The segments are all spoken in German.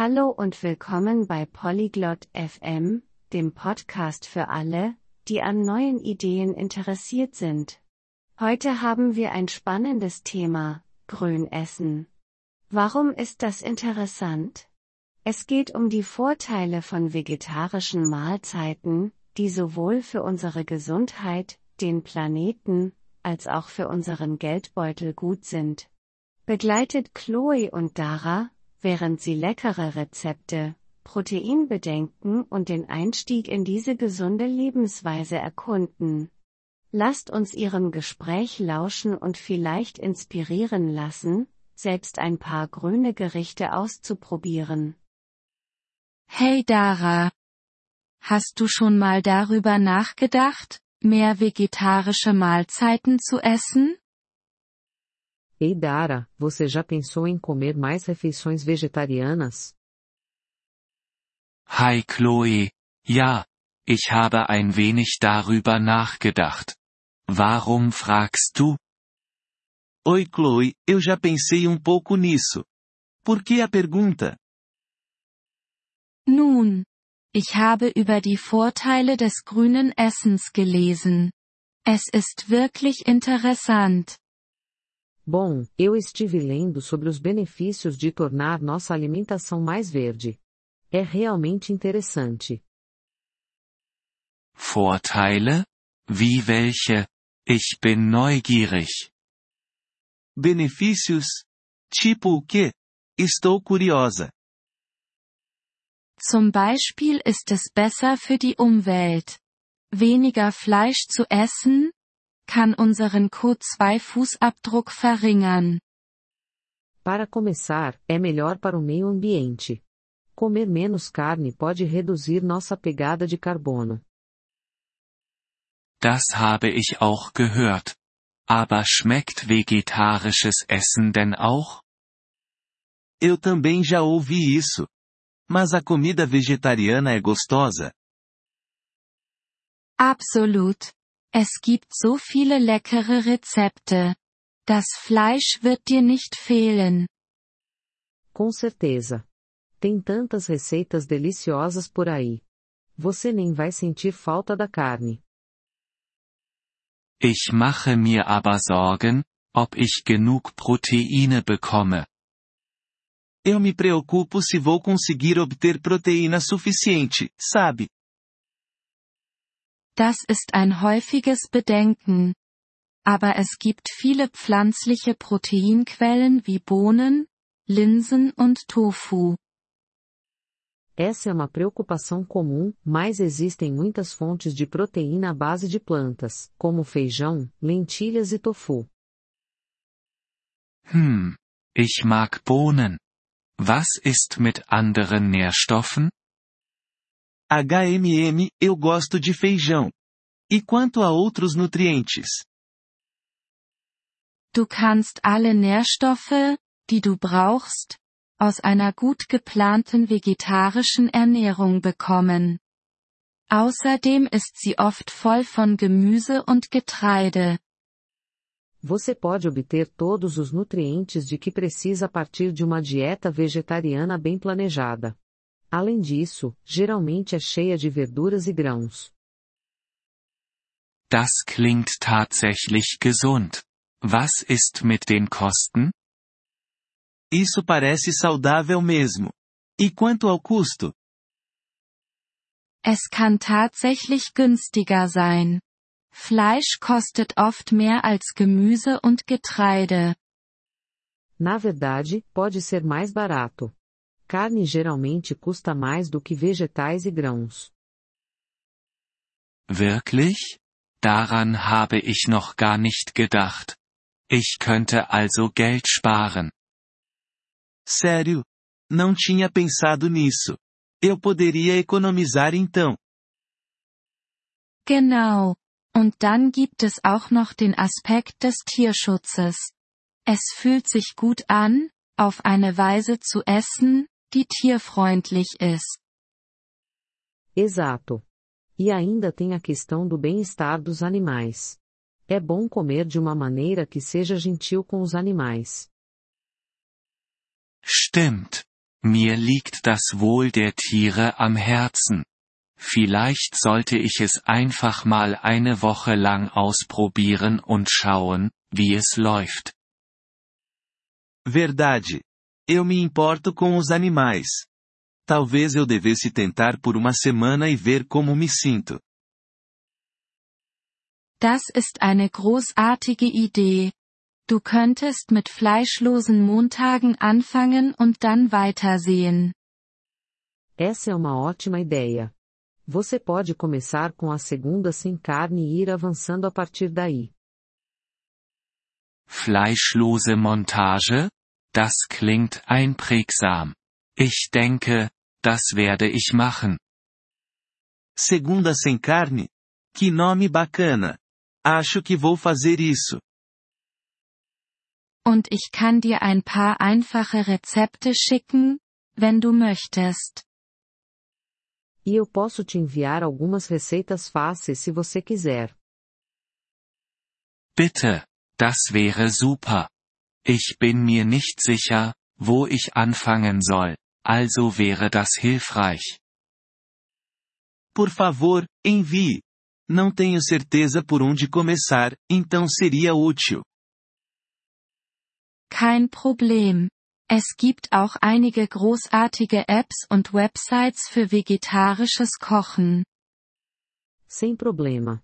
Hallo und willkommen bei Polyglot FM, dem Podcast für alle, die an neuen Ideen interessiert sind. Heute haben wir ein spannendes Thema, Grünessen. Warum ist das interessant? Es geht um die Vorteile von vegetarischen Mahlzeiten, die sowohl für unsere Gesundheit, den Planeten, als auch für unseren Geldbeutel gut sind. Begleitet Chloe und Dara, während sie leckere Rezepte, Proteinbedenken und den Einstieg in diese gesunde Lebensweise erkunden. Lasst uns Ihrem Gespräch lauschen und vielleicht inspirieren lassen, selbst ein paar grüne Gerichte auszuprobieren. Hey Dara. Hast du schon mal darüber nachgedacht, mehr vegetarische Mahlzeiten zu essen? Ei Dara, você já pensou em comer mais refeições vegetarianas? Hi Chloe, ja, ich habe ein wenig darüber nachgedacht. Warum fragst du? Oi Chloe, eu já pensei um pouco nisso. Por que a pergunta? Nun, ich habe über die Vorteile des grünen Essens gelesen. Es ist wirklich interessant. Bom, eu estive lendo sobre os benefícios de tornar nossa alimentação mais verde. É realmente interessante. Vorteile? Wie welche? Ich bin neugierig. Benefícios? Tipo o quê? Estou curiosa. Zum Beispiel ist es besser für die Umwelt. Weniger Fleisch zu essen, kann unseren CO2-Fußabdruck verringern. Para começar, é melhor para o meio ambiente. Comer menos carne pode reduzir nossa pegada de carbono. Das habe ich auch gehört. Aber schmeckt vegetarisches Essen denn auch? Eu também já ouvi isso. Mas a comida vegetariana é gostosa? Absolut. Es gibt so viele leckere Rezepte. Das Fleisch wird dir nicht fehlen. Com certeza. Tem tantas receitas deliciosas por aí. Você nem vai sentir falta da carne. Ich mache mir aber Sorgen, ob ich genug Proteine bekomme. Eu me preocupo se vou conseguir obter proteína suficiente, sabe? Das ist ein häufiges Bedenken. Aber es gibt viele pflanzliche Proteinquellen wie Bohnen, Linsen und Tofu. Essa é uma preocupação comum, mas existem muitas fontes de proteína à base de plantas, como feijão, lentilhas e tofu. Hm, ich mag Bohnen. Was ist mit anderen Nährstoffen? HMM, eu gosto de feijão. E quanto a outros nutrientes? Du kannst alle Nährstoffe, die du brauchst, aus einer gut geplanten vegetarischen Ernährung bekommen. Außerdem ist sie oft voll von Gemüse und Getreide. Você pode obter todos os nutrientes de que precisa a partir de uma dieta vegetariana bem planejada. Além disso, geralmente é cheia de verduras e grãos. Das klingt tatsächlich gesund. Was ist mit den Kosten? Isso parece saudável mesmo. E quanto ao custo? Es kann tatsächlich günstiger sein. Fleisch kostet oft mehr als Gemüse und Getreide. Na verdade, pode ser mais barato. Carne geralmente custa mais do que vegetais e grãos. Wirklich? Daran habe ich noch gar nicht gedacht. Ich könnte also Geld sparen. Sério? Não tinha pensado nisso. Eu poderia economizar então. Genau. Und dann gibt es auch noch den Aspekt des Tierschutzes. Es fühlt sich gut an, auf eine Weise zu essen, die tierfreundlich ist. Exato. E ainda tem a questão do bem-estar dos animais. É bom comer de uma maneira que seja gentil com os animais. Stimmt. Mir liegt das Wohl der Tiere am Herzen. Vielleicht sollte ich es einfach mal eine Woche lang ausprobieren und schauen, wie es läuft. Verdade. Eu me importo com os animais. Talvez eu devesse tentar por uma semana e ver como me sinto. Das ist eine großartige Idee. Du könntest mit fleischlosen Montagen anfangen und dann weitersehen. Essa é uma ótima ideia. Você pode começar com a segunda sem carne e ir avançando a partir daí. Fleischlose Montage? Das klingt einprägsam. Ich denke, das werde ich machen. Segunda sem carne? Que nome bacana! Acho que vou fazer isso. Und ich kann dir ein paar einfache Rezepte schicken, wenn du möchtest. E eu posso te enviar algumas receitas fáceis se você quiser. Bitte, das wäre super. Ich bin mir nicht sicher, wo ich anfangen soll, also wäre das hilfreich. Por favor, envie. Não tenho certeza por onde começar, então seria útil. Kein Problem. Es gibt auch einige großartige Apps und Websites für vegetarisches Kochen. Sem problema.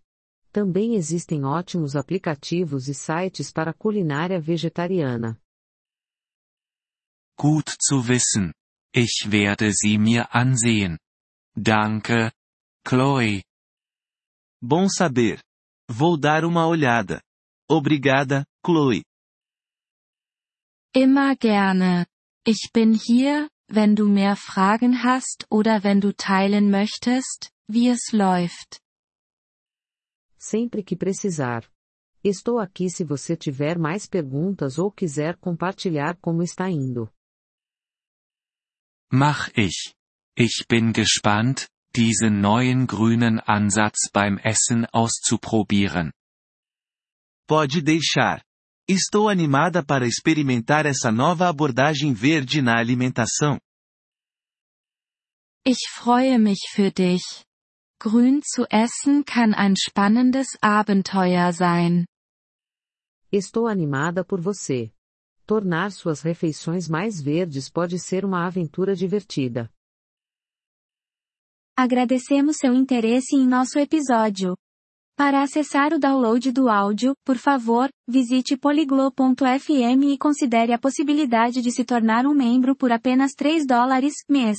Também existem ótimos aplicativos e sites para culinária vegetariana. Gut zu wissen. Ich werde sie mir ansehen. Danke, Chloe. Bom saber. Vou dar uma olhada. Obrigada, Chloe. Immer gerne. Ich bin hier, wenn du mehr Fragen hast oder wenn du teilen möchtest, wie es läuft. Sempre que precisar. Estou aqui se você tiver mais perguntas ou quiser compartilhar como está indo. Mach ich. Ich bin gespannt, diesen neuen grünen Ansatz beim Essen auszuprobieren. Pode deixar. Estou animada para experimentar essa nova abordagem verde na alimentação. Ich freue mich für dich. Grün zu essen kann ein spannendes Abenteuer sein. Estou animada por você. Tornar suas refeições mais verdes pode ser uma aventura divertida. Agradecemos seu interesse em nosso episódio. Para acessar o download do áudio, por favor, visite poliglo.fm e considere a possibilidade de se tornar um membro por apenas 3 dólares mês.